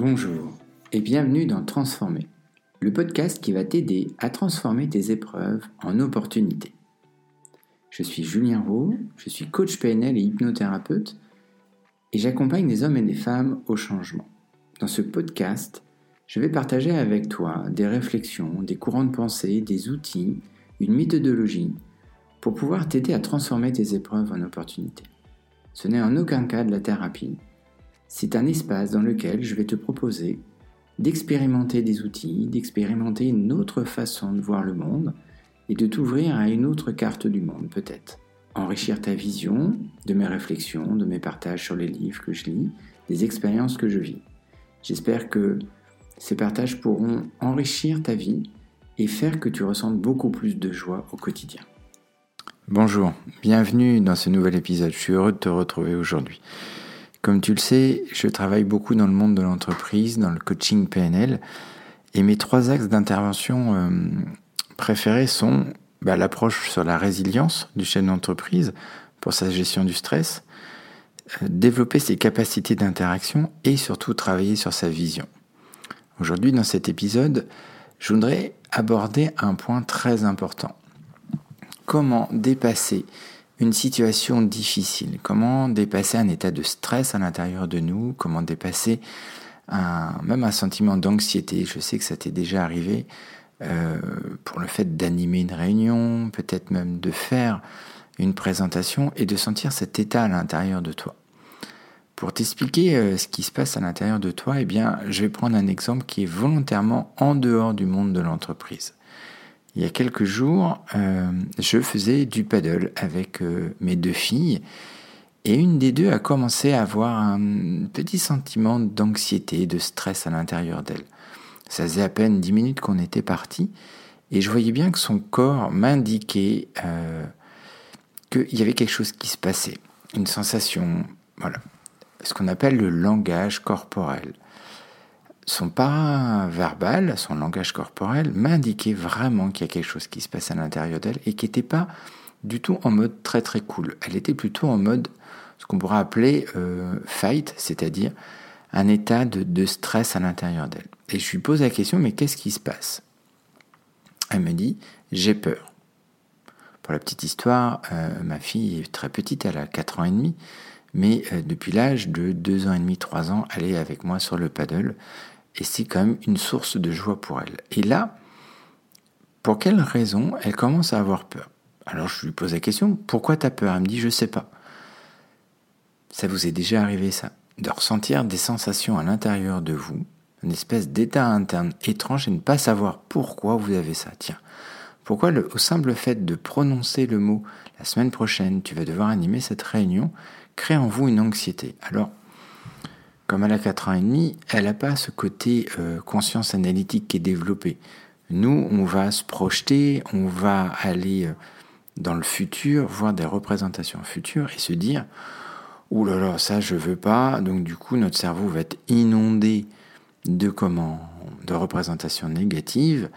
Bonjour et bienvenue dans Transformer, le podcast qui va t'aider à transformer tes épreuves en opportunités. Je suis Julien Roux, je suis coach PNL et hypnothérapeute et j'accompagne des hommes et des femmes au changement. Dans ce podcast, je vais partager avec toi des réflexions, des courants de pensée, des outils, une méthodologie pour pouvoir t'aider à transformer tes épreuves en opportunités. Ce n'est en aucun cas de la thérapie. C'est un espace dans lequel je vais te proposer d'expérimenter des outils, d'expérimenter une autre façon de voir le monde et de t'ouvrir à une autre carte du monde peut-être. Enrichir ta vision de mes réflexions, de mes partages sur les livres que je lis, des expériences que je vis. J'espère que ces partages pourront enrichir ta vie et faire que tu ressentes beaucoup plus de joie au quotidien. Bonjour, bienvenue dans ce nouvel épisode. Je suis heureux de te retrouver aujourd'hui. Comme tu le sais, je travaille beaucoup dans le monde de l'entreprise, dans le coaching PNL, et mes trois axes d'intervention euh, préférés sont bah, l'approche sur la résilience du chef d'entreprise pour sa gestion du stress, euh, développer ses capacités d'interaction et surtout travailler sur sa vision. Aujourd'hui, dans cet épisode, je voudrais aborder un point très important comment dépasser une situation difficile, comment dépasser un état de stress à l'intérieur de nous, comment dépasser même un sentiment d'anxiété? Je sais que ça t'est déjà arrivé euh, pour le fait d'animer une réunion, peut-être même de faire une présentation et de sentir cet état à l'intérieur de toi. Pour t'expliquer euh, ce qui se passe à l'intérieur de toi, eh bien, je vais prendre un exemple qui est volontairement en dehors du monde de l'entreprise. Il y a quelques jours, euh, je faisais du paddle avec euh, mes deux filles et une des deux a commencé à avoir un petit sentiment d'anxiété, de stress à l'intérieur d'elle. Ça faisait à peine dix minutes qu'on était parti et je voyais bien que son corps m'indiquait euh, qu'il y avait quelque chose qui se passait, une sensation, voilà, ce qu'on appelle le langage corporel son paraverbal, son langage corporel, m'indiquait vraiment qu'il y a quelque chose qui se passe à l'intérieur d'elle et qui n'était pas du tout en mode très très cool. Elle était plutôt en mode ce qu'on pourrait appeler euh, fight, c'est-à-dire un état de, stress à l'intérieur d'elle. Et je lui pose la question, mais qu'est-ce qui se passe? Elle me dit, j'ai peur. Pour la petite histoire, euh, ma fille est très petite, elle a 4 ans et demi, mais euh, depuis l'âge de 2 ans et demi, 3 ans, elle est avec moi sur le paddle et c'est quand même une source de joie pour elle. Et là, pour quelle raison elle commence à avoir peur? Alors je lui pose la question, pourquoi tu as peur? Elle me dit, je sais pas. Ça vous est déjà arrivé ça? De ressentir des sensations à l'intérieur de vous, une espèce d'état interne étrange et ne pas savoir pourquoi vous avez ça. Tiens, pourquoi le, au simple fait de prononcer le mot la semaine prochaine, tu vas devoir animer cette réunion, crée en vous une anxiété. Alors, comme elle a 4 ans et demi, elle n'a pas ce côté euh, conscience analytique qui est développé. Nous, on va se projeter, on va aller euh, dans le futur, voir des représentations futures et se dire Ouh là là, ça je veux pas. Donc du coup, notre cerveau va être inondé de de représentations négatives.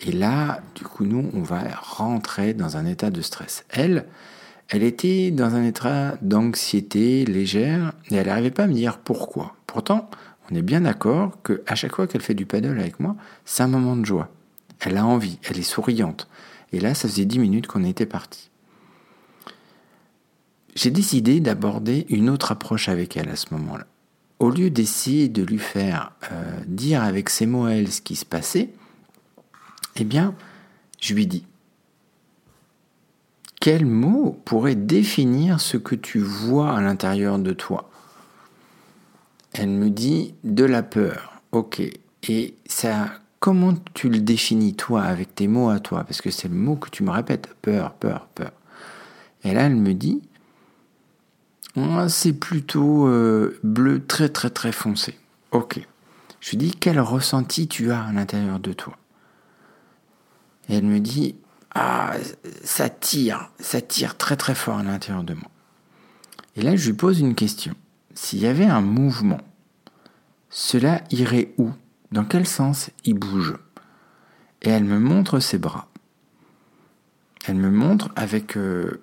Et là, du coup, nous, on va rentrer dans un état de stress. Elle, elle était dans un état d'anxiété légère et elle n'arrivait pas à me dire pourquoi. Pourtant, on est bien d'accord qu'à chaque fois qu'elle fait du paddle avec moi, c'est un moment de joie. Elle a envie, elle est souriante. Et là, ça faisait dix minutes qu'on était parti. J'ai décidé d'aborder une autre approche avec elle à ce moment-là. Au lieu d'essayer de lui faire euh, dire avec ses mots à elle ce qui se passait, eh bien, je lui dis quel mot pourrait définir ce que tu vois à l'intérieur de toi? Elle me dit de la peur. Ok. Et ça, comment tu le définis toi avec tes mots à toi? Parce que c'est le mot que tu me répètes. Peur, peur, peur. Et là, elle me dit, c'est plutôt euh, bleu très très très foncé. Ok. Je lui dis, quel ressenti tu as à l'intérieur de toi? Et elle me dit, ah, ça tire, ça tire très très fort à l'intérieur de moi. Et là, je lui pose une question. S'il y avait un mouvement, cela irait où? Dans quel sens il bouge? Et elle me montre ses bras. Elle me montre avec euh,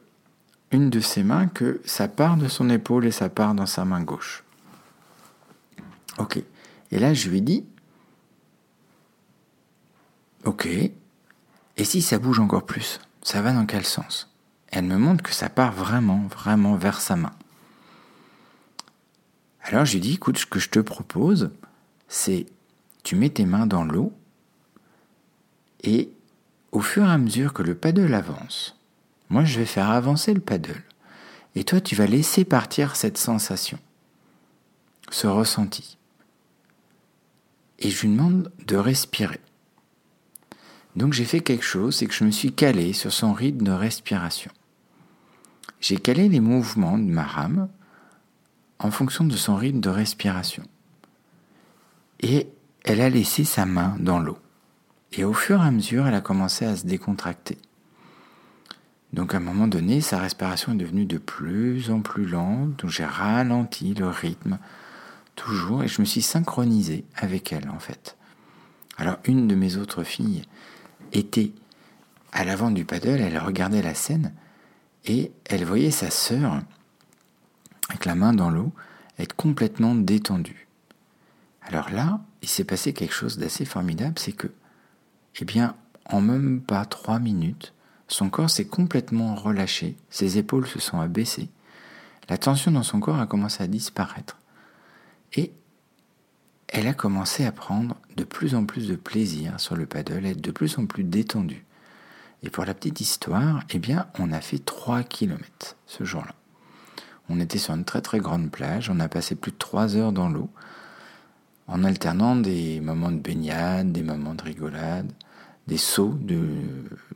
une de ses mains que ça part de son épaule et ça part dans sa main gauche. Ok. Et là, je lui dis, ok, et si ça bouge encore plus, ça va dans quel sens? Elle me montre que ça part vraiment, vraiment vers sa main. Alors je lui dis, écoute, ce que je te propose, c'est tu mets tes mains dans l'eau et au fur et à mesure que le paddle avance, moi je vais faire avancer le paddle et toi tu vas laisser partir cette sensation, ce ressenti. Et je lui demande de respirer. Donc j'ai fait quelque chose, c'est que je me suis calé sur son rythme de respiration. J'ai calé les mouvements de ma rame en fonction de son rythme de respiration. Et elle a laissé sa main dans l'eau. Et au fur et à mesure, elle a commencé à se décontracter. Donc à un moment donné, sa respiration est devenue de plus en plus lente, donc j'ai ralenti le rythme, toujours, et je me suis synchronisé avec elle en fait. Alors une de mes autres filles était à l'avant du paddle, elle regardait la scène, et elle voyait sa sœur, avec la main dans l'eau, être complètement détendue. Alors là, il s'est passé quelque chose d'assez formidable, c'est que, eh bien, en même pas trois minutes, son corps s'est complètement relâché, ses épaules se sont abaissées, la tension dans son corps a commencé à disparaître. Et elle a commencé à prendre de plus en plus de plaisir sur le paddle, être de plus en plus détendue. Et pour la petite histoire, eh bien, on a fait 3 km ce jour-là. On était sur une très très grande plage, on a passé plus de 3 heures dans l'eau, en alternant des moments de baignade, des moments de rigolade, des sauts de,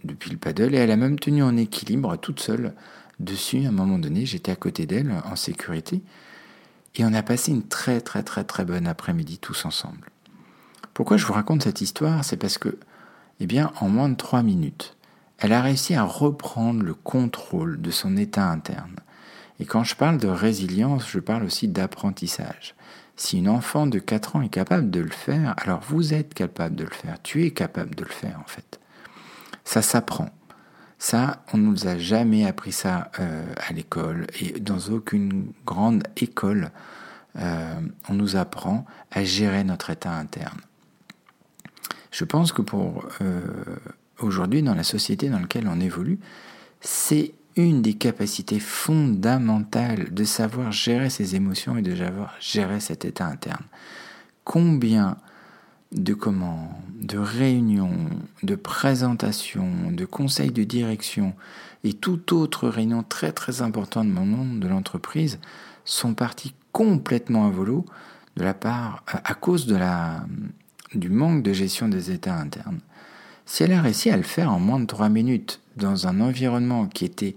depuis le paddle, et elle a même tenu en équilibre toute seule dessus. À un moment donné, j'étais à côté d'elle en sécurité, et on a passé une très très très très bonne après-midi tous ensemble. Pourquoi je vous raconte cette histoire? C'est parce que, eh bien, en moins de 3 minutes, elle a réussi à reprendre le contrôle de son état interne. Et quand je parle de résilience, je parle aussi d'apprentissage. Si une enfant de 4 ans est capable de le faire, alors vous êtes capable de le faire. Tu es capable de le faire en fait. Ça s'apprend. Ça, on ne nous a jamais appris ça euh, à l'école et dans aucune grande école, euh, on nous apprend à gérer notre état interne. Je pense que pour euh, aujourd'hui, dans la société dans laquelle on évolue, c'est une des capacités fondamentales de savoir gérer ses émotions et de savoir gérer cet état interne. Combien de comment, de réunions, de présentations, de conseils de direction et toute autre réunion très très importante dans le monde de l'entreprise sont partis complètement à volo de la part à cause de la du manque de gestion des états internes. Si elle a réussi à le faire en moins de trois minutes dans un environnement qui était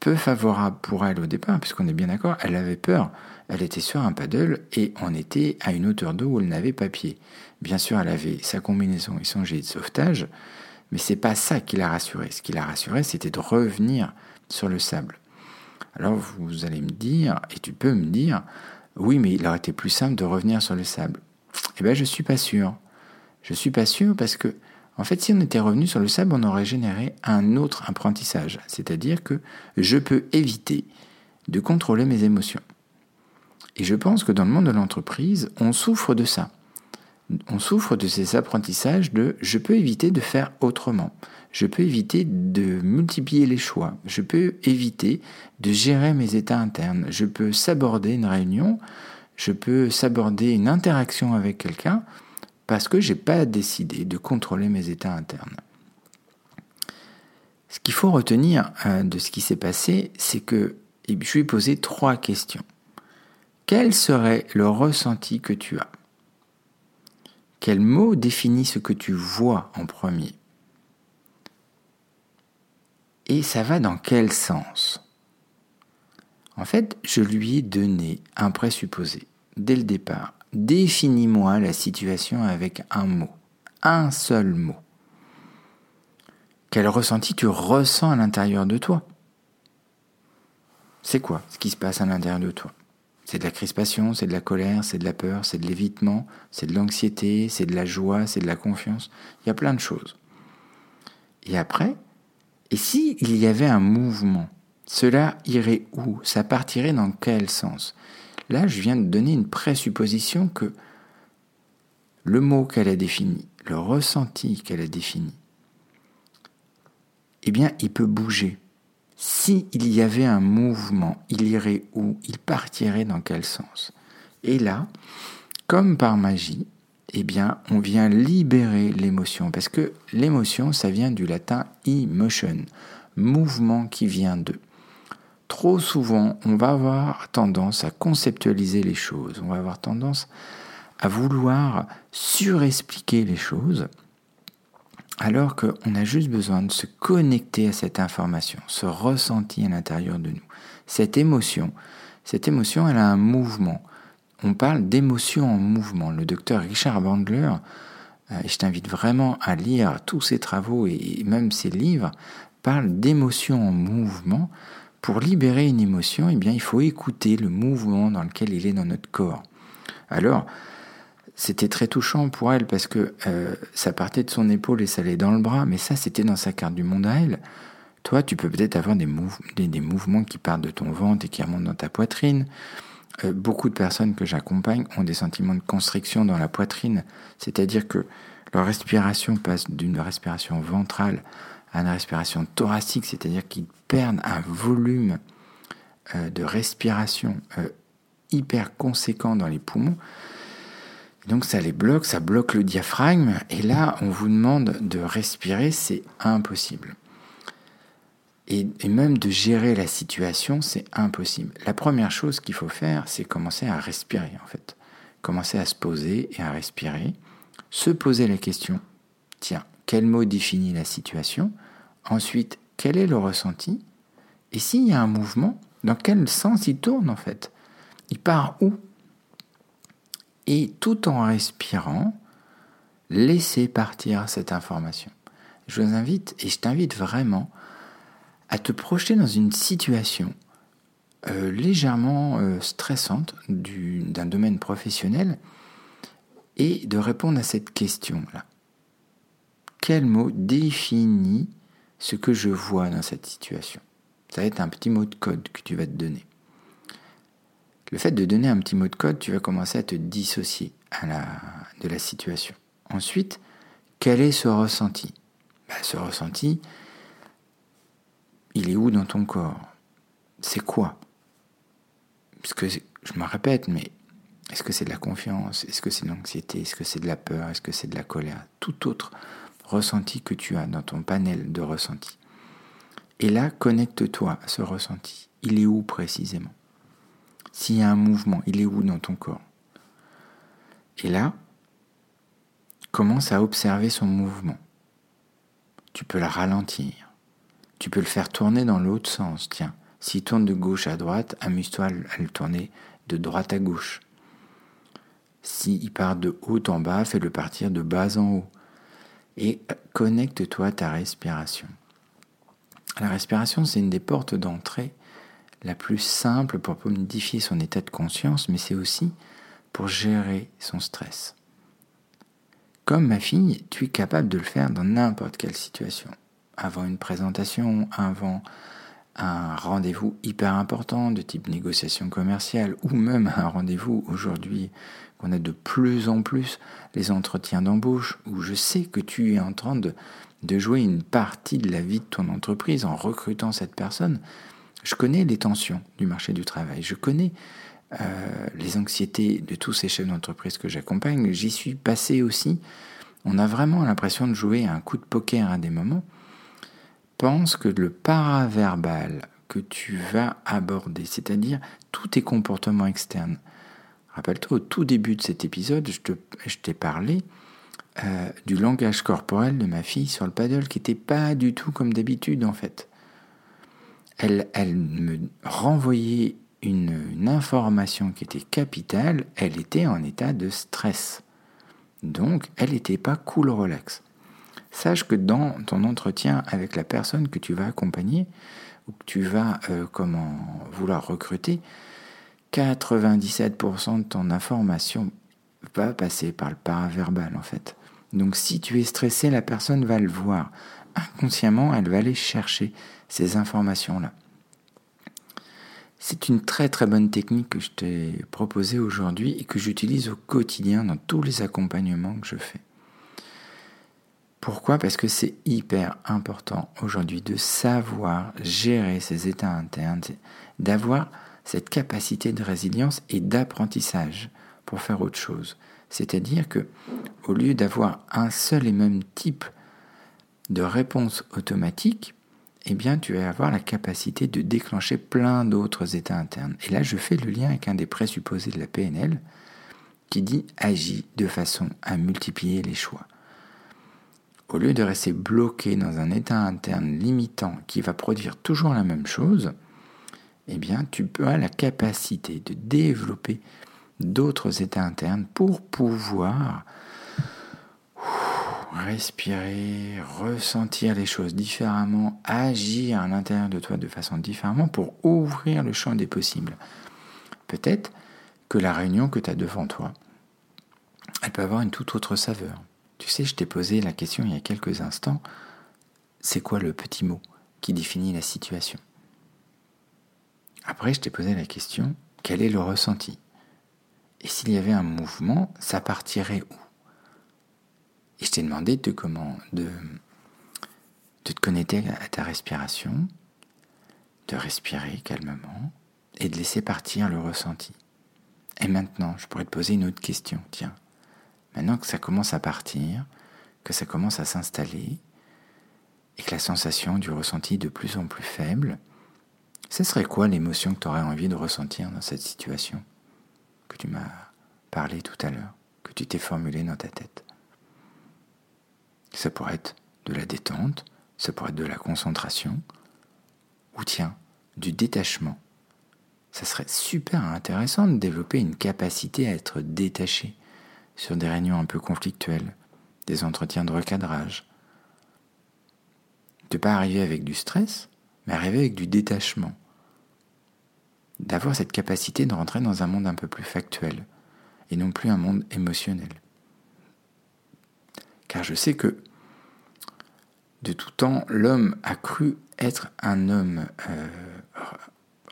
peu favorable pour elle au départ, puisqu'on est bien d'accord, elle avait peur. Elle était sur un paddle et on était à une hauteur d'eau où elle n'avait pas pied. Bien sûr, elle avait sa combinaison et son jet de sauvetage, mais c'est pas ça qui l'a rassurée. Ce qui l'a rassurée, c'était de revenir sur le sable. Alors vous allez me dire, et tu peux me dire, oui, mais il aurait été plus simple de revenir sur le sable. Eh bien, je suis pas sûr. Je suis pas sûr parce que en fait, si on était revenu sur le sable, on aurait généré un autre apprentissage, c'est-à-dire que je peux éviter de contrôler mes émotions. Et je pense que dans le monde de l'entreprise, on souffre de ça. On souffre de ces apprentissages de je peux éviter de faire autrement. Je peux éviter de multiplier les choix. Je peux éviter de gérer mes états internes. Je peux s'aborder une réunion. Je peux s'aborder une interaction avec quelqu'un parce que je n'ai pas décidé de contrôler mes états internes. Ce qu'il faut retenir euh, de ce qui s'est passé, c'est que je lui ai posé trois questions. Quel serait le ressenti que tu as? Quel mot définit ce que tu vois en premier? Et ça va dans quel sens? En fait, je lui ai donné un présupposé dès le départ Définis-moi la situation avec un mot, un seul mot. Quel ressenti tu ressens à l'intérieur de toi? C'est quoi ce qui se passe à l'intérieur de toi? C'est de la crispation, c'est de la colère, c'est de la peur, c'est de l'évitement, c'est de l'anxiété, c'est de la joie, c'est de la confiance. Il y a plein de choses. Et après, et s'il il y avait un mouvement, cela irait où? Ça partirait dans quel sens? Là, je viens de donner une présupposition que le mot qu'elle a défini, le ressenti qu'elle a défini, eh bien, il peut bouger. S'il y avait un mouvement, il irait où Il partirait dans quel sens Et là, comme par magie, eh bien, on vient libérer l'émotion. Parce que l'émotion, ça vient du latin emotion, mouvement qui vient d'eux. Trop souvent, on va avoir tendance à conceptualiser les choses, on va avoir tendance à vouloir surexpliquer les choses, alors qu'on a juste besoin de se connecter à cette information, ce ressenti à l'intérieur de nous. Cette émotion, cette émotion, elle a un mouvement on parle d'émotion en mouvement. Le docteur Richard Bandler, euh, et je t'invite vraiment à lire tous ses travaux et même ses livres, parle d'émotion en mouvement. Pour libérer une émotion, eh bien, il faut écouter le mouvement dans lequel il est dans notre corps. Alors, c'était très touchant pour elle parce que euh, ça partait de son épaule et ça allait dans le bras, mais ça, c'était dans sa carte du monde à elle. Toi, tu peux peut-être avoir des, mouvements qui partent de ton ventre et qui remontent dans ta poitrine. Euh, beaucoup de personnes que j'accompagne ont des sentiments de constriction dans la poitrine, c'est-à-dire que leur respiration passe d'une respiration ventrale à une respiration thoracique, c'est-à-dire qu'ils perdent un volume euh, de respiration euh, hyper conséquent dans les poumons. Donc ça les bloque, ça bloque le diaphragme, et là on vous demande de respirer, c'est impossible. Et, même de gérer la situation, c'est impossible. La première chose qu'il faut faire, c'est commencer à respirer, en fait. Commencer à se poser et à respirer. Se poser la question, tiens, quel mot définit la situation? Ensuite, quel est le ressenti? Et s'il y a un mouvement, dans quel sens il tourne, en fait? Il part où? Et tout en respirant, laissez partir cette information. Je vous invite, et je t'invite vraiment, à te projeter dans une situation euh, légèrement euh, stressante d'un domaine professionnel et de répondre à cette question-là. Quel mot définit ce que je vois dans cette situation. Ça va être un petit mot de code que tu vas te donner. Le fait de donner un petit mot de code, tu vas commencer à te dissocier de la situation. Ensuite, quel est ce ressenti? Ben, Ce ressenti, il est où dans ton corps? C'est quoi? Parce que je me répète, mais est-ce que c'est de la confiance? Est-ce que c'est de l'anxiété? Est-ce que c'est de la peur? Est-ce que c'est de la colère? Tout autre ressenti que tu as dans ton panel de ressentis. Et là, connecte-toi à ce ressenti. Il est où précisément? S'il y a un mouvement, il est où dans ton corps? Et là, commence à observer son mouvement. Tu peux la ralentir. Tu peux le faire tourner dans l'autre sens. Tiens, s'il tourne de gauche à droite, amuse-toi à le tourner de droite à gauche. S'il part de haut en bas, fais-le partir de bas en haut. Et connecte-toi à ta respiration. La respiration, c'est une des portes d'entrée la plus simple pour modifier son état de conscience, mais c'est aussi pour gérer son stress. Comme ma fille, tu es capable de le faire dans n'importe quelle situation avant une présentation, avant un rendez-vous hyper important de type négociation commerciale ou même un rendez-vous aujourd'hui qu'on a de plus en plus, les entretiens d'embauche, où je sais que tu es en train de, jouer une partie de la vie de ton entreprise en recrutant cette personne. Je connais les tensions du marché du travail, je connais euh, les anxiétés de tous ces chefs d'entreprise que j'accompagne, j'y suis passé aussi. On a vraiment l'impression de jouer un coup de poker à des moments pense que le paraverbal que tu vas aborder, c'est-à-dire tous tes comportements externes, rappelle-toi au tout début de cet épisode, je t'ai parlé euh, du langage corporel de ma fille sur le paddle qui n'était pas du tout comme d'habitude en fait. Elle, elle me renvoyait une, information qui était capitale, elle était en état de stress. Donc, elle n'était pas cool relax sache que dans ton entretien avec la personne que tu vas accompagner ou que tu vas euh, comment vouloir recruter, 97% de ton information va passer par le paraverbal en fait. Donc si tu es stressé, la personne va le voir. Inconsciemment, elle va aller chercher ces informations-là. C'est une très très bonne technique que je t'ai proposée aujourd'hui et que j'utilise au quotidien dans tous les accompagnements que je fais. Pourquoi? Parce que c'est hyper important aujourd'hui de savoir gérer ses états internes, d'avoir cette capacité de résilience et d'apprentissage pour faire autre chose. C'est-à-dire que au lieu d'avoir un seul et même type de réponse automatique, eh tu vas avoir la capacité de déclencher plein d'autres états internes. Et là, je fais le lien avec un des présupposés de la PNL qui dit agis de façon à multiplier les choix. Au lieu de rester bloqué dans un état interne limitant qui va produire toujours la même chose, eh bien tu as la capacité de développer d'autres états internes pour pouvoir respirer, ressentir les choses différemment, agir à l'intérieur de toi de façon différemment pour ouvrir le champ des possibles. Peut-être que la réunion que tu as devant toi, elle peut avoir une toute autre saveur. Tu sais, je t'ai posé la question il y a quelques instants, c'est quoi le petit mot qui définit la situation? Après, je t'ai posé la question, quel est le ressenti? Et s'il y avait un mouvement, ça partirait où? Et je t'ai demandé de, comment, de, te connecter à ta respiration, de respirer calmement et de laisser partir le ressenti. Et maintenant, je pourrais te poser une autre question. Tiens, maintenant que ça commence à partir, que ça commence à s'installer, et que la sensation du ressenti est de plus en plus faible, ce serait quoi l'émotion que tu aurais envie de ressentir dans cette situation que tu m'as parlé tout à l'heure, que tu t'es formulé dans ta tête? Ça pourrait être de la détente, ça pourrait être de la concentration, ou tiens, du détachement. Ça serait super intéressant de développer une capacité à être détaché sur des réunions un peu conflictuelles, des entretiens de recadrage. De ne pas arriver avec du stress, mais arriver avec du détachement. D'avoir cette capacité de rentrer dans un monde un peu plus factuel et non plus un monde émotionnel. Car je sais que de tout temps, l'homme a cru être un homme euh,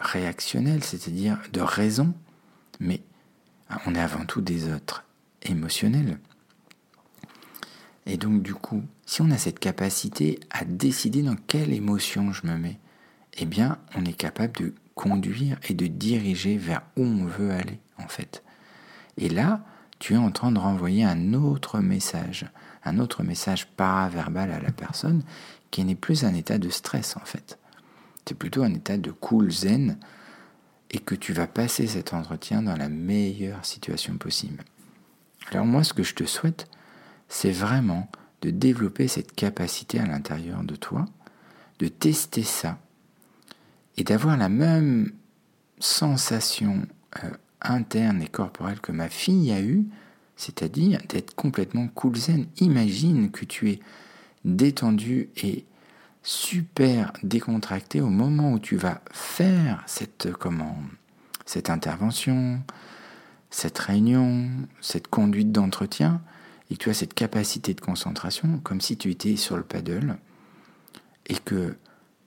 réactionnel, c'est-à-dire de raison, mais on est avant tout des êtres émotionnels. Et donc du coup, si on a cette capacité à décider dans quelle émotion je me mets, eh bien on est capable de conduire et de diriger vers où on veut aller en fait. Et là, tu es en train de renvoyer un autre message, un autre message paraverbal à la personne qui n'est plus un état de stress en fait. C'est plutôt un état de cool zen et que tu vas passer cet entretien dans la meilleure situation possible. Alors moi ce que je te souhaite, c'est vraiment de développer cette capacité à l'intérieur de toi, de tester ça et d'avoir la même sensation euh, interne et corporelle que ma fille a eue, c'est-à-dire d'être complètement cool zen. Imagine que tu es détendu et super décontracté au moment où tu vas faire cette, comment, cette intervention, cette réunion, cette conduite d'entretien, et que tu as cette capacité de concentration, comme si tu étais sur le paddle, et que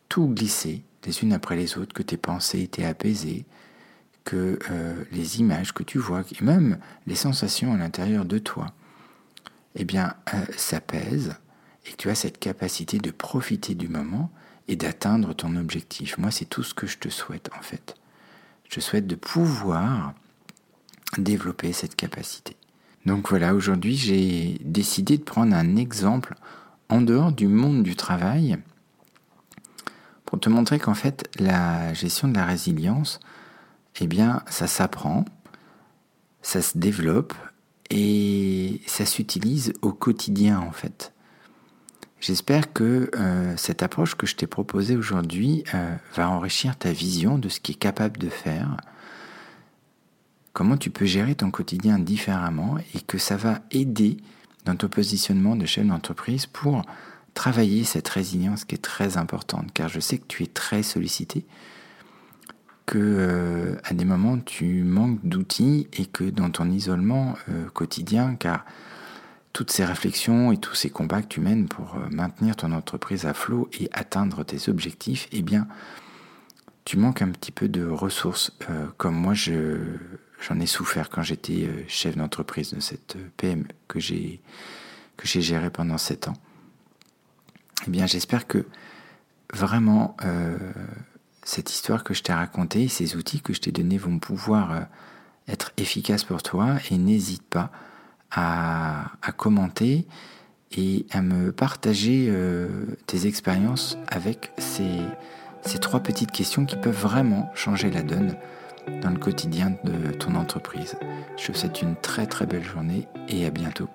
tout glissait les unes après les autres, que tes pensées étaient apaisées, que euh, les images que tu vois, et même les sensations à l'intérieur de toi, eh bien, euh, s'apaisent et que tu as cette capacité de profiter du moment et d'atteindre ton objectif. Moi, c'est tout ce que je te souhaite en fait. Je souhaite de pouvoir développer cette capacité. Donc voilà, aujourd'hui, j'ai décidé de prendre un exemple en dehors du monde du travail pour te montrer qu'en fait, la gestion de la résilience, eh bien, ça s'apprend, ça se développe et ça s'utilise au quotidien en fait. J'espère que euh, cette approche que je t'ai proposée aujourd'hui euh, va enrichir ta vision de ce qui est capable de faire, comment tu peux gérer ton quotidien différemment et que ça va aider dans ton positionnement de chef d'entreprise pour travailler cette résilience qui est très importante, car je sais que tu es très sollicité, que euh, à des moments tu manques d'outils et que dans ton isolement euh, quotidien, car toutes ces réflexions et tous ces combats que tu mènes pour euh, maintenir ton entreprise à flot et atteindre tes objectifs, eh bien, tu manques un petit peu de ressources, comme moi j'en ai souffert quand j'étais chef d'entreprise de cette PME que j'ai que j'ai géré pendant sept ans. Eh bien, j'espère que vraiment cette histoire que je t'ai racontée, ces outils que je t'ai donnés vont pouvoir être efficaces pour toi et n'hésite pas à, commenter et à me partager euh, tes expériences avec ces, ces trois petites questions qui peuvent vraiment changer la donne dans le quotidien de ton entreprise. Je te souhaite une très très belle journée et à bientôt.